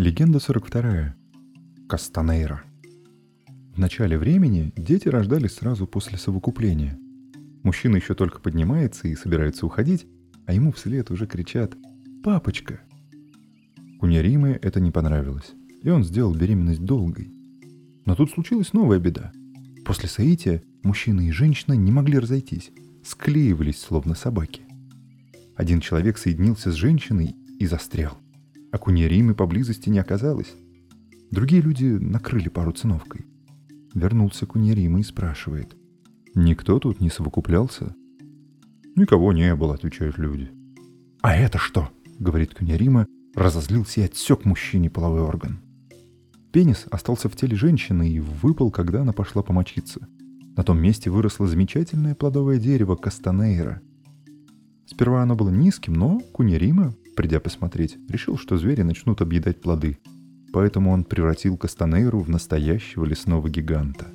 Легенда 42. Кастанейра. В начале времени дети рождались сразу после совокупления. Мужчина еще только поднимается и собирается уходить, а ему вслед уже кричат «Папочка!». Куньяриме это не понравилось, и он сделал беременность долгой. Но тут случилась новая беда. После соития мужчина и женщина не могли разойтись, склеивались словно собаки. Один человек соединился с женщиной и застрял – а куньяримы поблизости не оказалось. Другие люди накрыли пару циновкой. Вернулся куньярима и спрашивает. «Никто тут не совокуплялся?» «Никого не было», — отвечают люди. «А это что?» — говорит куньярима, разозлился и отсек мужчине половой орган. Пенис остался в теле женщины и выпал, когда она пошла помочиться. На том месте выросло замечательное плодовое дерево Кастанейра. Сперва оно было низким, но Куньярима придя посмотреть, решил, что звери начнут объедать плоды. Поэтому он превратил Кастанейру в настоящего лесного гиганта.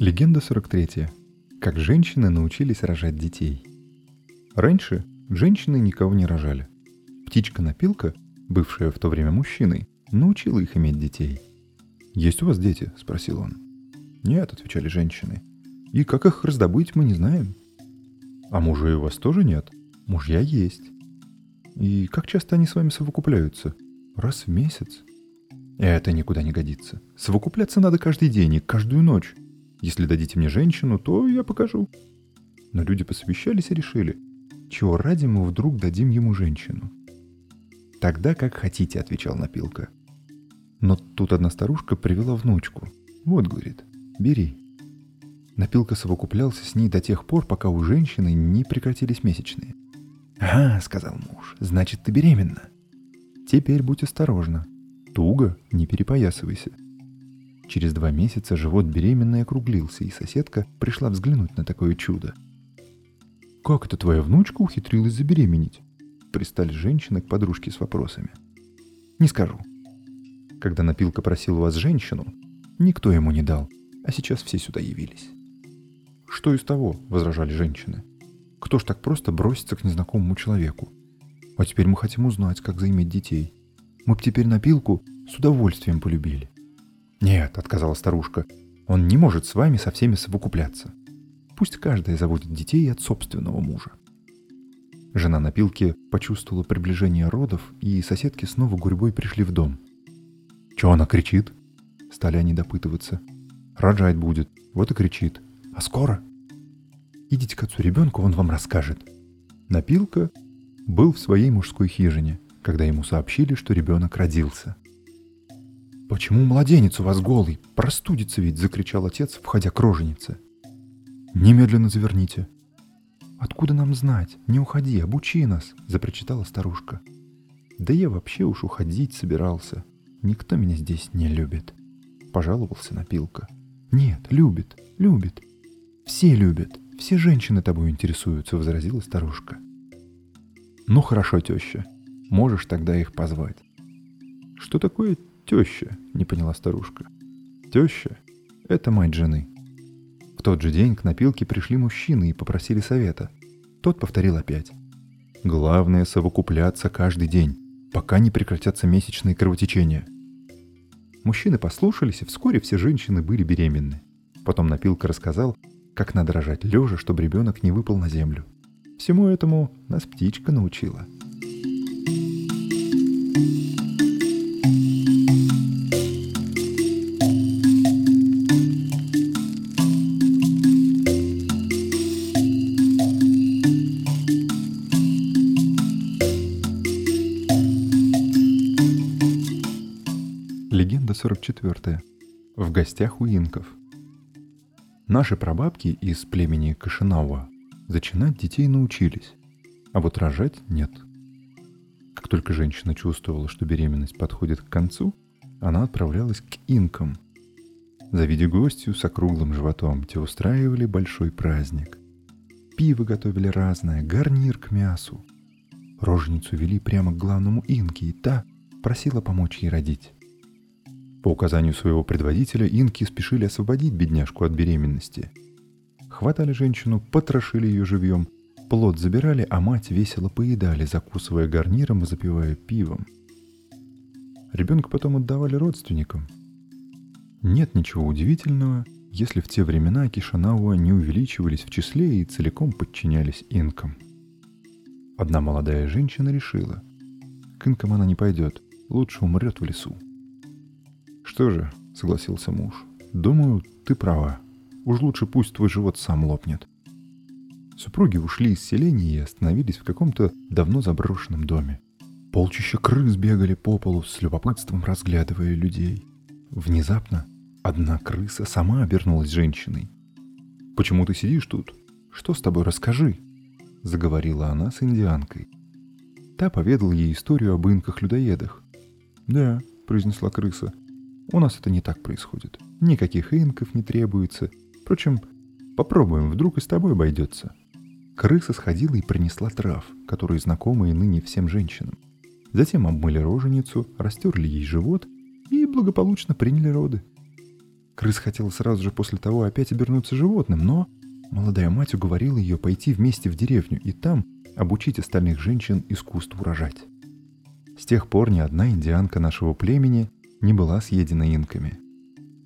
Легенда 43. Как женщины научились рожать детей. Раньше женщины никого не рожали. Птичка-напилка, бывшая в то время мужчиной, научила их иметь детей. «Есть у вас дети?» – спросил он. «Нет», – отвечали женщины. «И как их раздобыть, мы не знаем». «А мужей у вас тоже нет?» «Мужья есть». «И как часто они с вами совокупляются?» «Раз в месяц». «Это никуда не годится. Совокупляться надо каждый день и каждую ночь. Если дадите мне женщину, то я покажу». Но люди посовещались и решили, чего ради мы вдруг дадим ему женщину? «Тогда как хотите», — отвечал Напилка. Но тут одна старушка привела внучку. «Вот», — говорит, — «бери». Напилка совокуплялся с ней до тех пор, пока у женщины не прекратились месячные. «Ага», — сказал муж, — «значит, ты беременна». «Теперь будь осторожна. Туго, не перепоясывайся». Через два месяца живот беременной округлился, и соседка пришла взглянуть на такое чудо — «Как это твоя внучка ухитрилась забеременеть?» Пристали женщины к подружке с вопросами. «Не скажу». Когда Напилка просил у вас женщину, никто ему не дал, а сейчас все сюда явились. «Что из того?» — возражали женщины. «Кто ж так просто бросится к незнакомому человеку? А теперь мы хотим узнать, как заиметь детей. Мы б теперь Напилку с удовольствием полюбили». «Нет», — отказала старушка, — «он не может с вами со всеми совокупляться. Пусть каждая заводит детей от собственного мужа. Жена напилки почувствовала приближение родов, и соседки снова гурьбой пришли в дом. «Чего она кричит?» Стали они допытываться. «Рожать будет, вот и кричит. А скоро?» «Идите к отцу ребенка, он вам расскажет». Напилка был в своей мужской хижине, когда ему сообщили, что ребенок родился. «Почему младенец у вас голый? Простудится ведь!» — закричал отец, входя к роженице. «Немедленно заверните». «Откуда нам знать? Не уходи, обучи нас», — запричитала старушка. «Да я вообще уж уходить собирался. Никто меня здесь не любит», — пожаловался Напилка. «Нет, любит, любит. Все любят, все женщины тобой интересуются», — возразила старушка. «Ну хорошо, теща, можешь тогда их позвать». «Что такое теща?» — не поняла старушка. «Теща — это мать жены», тот же день к напилке пришли мужчины и попросили совета. Тот повторил опять. Главное совокупляться каждый день, пока не прекратятся месячные кровотечения. Мужчины послушались, и вскоре все женщины были беременны. Потом напилка рассказал, как надо рожать лежа, чтобы ребенок не выпал на землю. Всему этому нас птичка научила – Легенда 44. В гостях у инков. Наши прабабки из племени Кашинава зачинать детей научились, а вот рожать нет. Как только женщина чувствовала, что беременность подходит к концу, она отправлялась к инкам. Завидя гостью с округлым животом, те устраивали большой праздник. Пиво готовили разное, гарнир к мясу. Роженицу вели прямо к главному инке, и та просила помочь ей родить. По указанию своего предводителя инки спешили освободить бедняжку от беременности. Хватали женщину, потрошили ее живьем, плод забирали, а мать весело поедали, закусывая гарниром и запивая пивом. Ребенка потом отдавали родственникам. Нет ничего удивительного, если в те времена Кишанауа не увеличивались в числе и целиком подчинялись инкам. Одна молодая женщина решила, к инкам она не пойдет, лучше умрет в лесу. «Что же», — согласился муж, — «думаю, ты права. Уж лучше пусть твой живот сам лопнет». Супруги ушли из селения и остановились в каком-то давно заброшенном доме. Полчища крыс бегали по полу с любопытством разглядывая людей. Внезапно одна крыса сама обернулась женщиной. «Почему ты сидишь тут? Что с тобой, расскажи?» — заговорила она с индианкой. Та поведала ей историю об инках-людоедах. «Да», — произнесла крыса, у нас это не так происходит. Никаких инков не требуется. Впрочем, попробуем, вдруг и с тобой обойдется. Крыса сходила и принесла трав, которые знакомы и ныне всем женщинам. Затем обмыли роженицу, растерли ей живот и благополучно приняли роды. Крыс хотела сразу же после того опять обернуться животным, но молодая мать уговорила ее пойти вместе в деревню и там обучить остальных женщин искусству рожать. С тех пор ни одна индианка нашего племени не была съедена инками.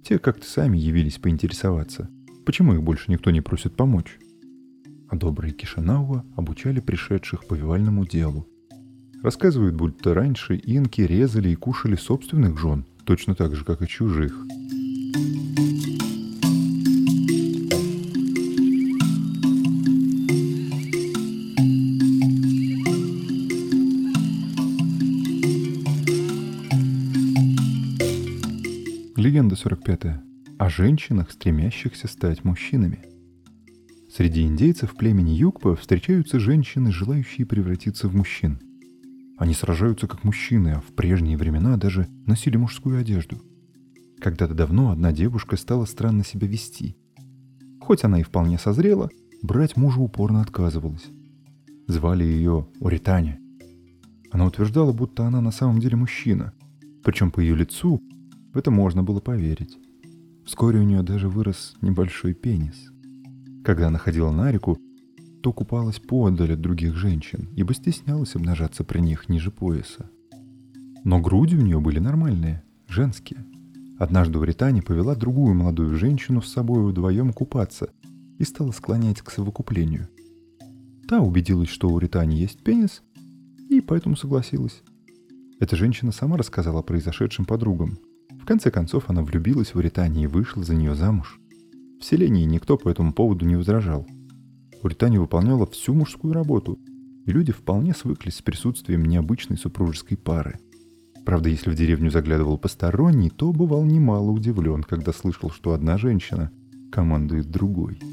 Те как-то сами явились поинтересоваться, почему их больше никто не просит помочь. А добрые Кишинауа обучали пришедших повивальному делу. Рассказывают, будто раньше инки резали и кушали собственных жен, точно так же, как и чужих – Легенда 45. О женщинах, стремящихся стать мужчинами. Среди индейцев племени Югпа встречаются женщины, желающие превратиться в мужчин. Они сражаются как мужчины, а в прежние времена даже носили мужскую одежду. Когда-то давно одна девушка стала странно себя вести. Хоть она и вполне созрела, брать мужа упорно отказывалась. Звали ее Уританя. Она утверждала, будто она на самом деле мужчина, причем по ее лицу в это можно было поверить. Вскоре у нее даже вырос небольшой пенис. Когда она ходила на реку, то купалась поодаль от других женщин, ибо стеснялась обнажаться при них ниже пояса. Но груди у нее были нормальные, женские. Однажды в Ритане повела другую молодую женщину с собой вдвоем купаться и стала склонять к совокуплению. Та убедилась, что у Ритани есть пенис, и поэтому согласилась. Эта женщина сама рассказала о произошедшем подругам – в конце концов она влюбилась в Уритане и вышла за нее замуж. В селении никто по этому поводу не возражал. Уритания выполняла всю мужскую работу, и люди вполне свыклись с присутствием необычной супружеской пары. Правда, если в деревню заглядывал посторонний, то бывал немало удивлен, когда слышал, что одна женщина командует другой –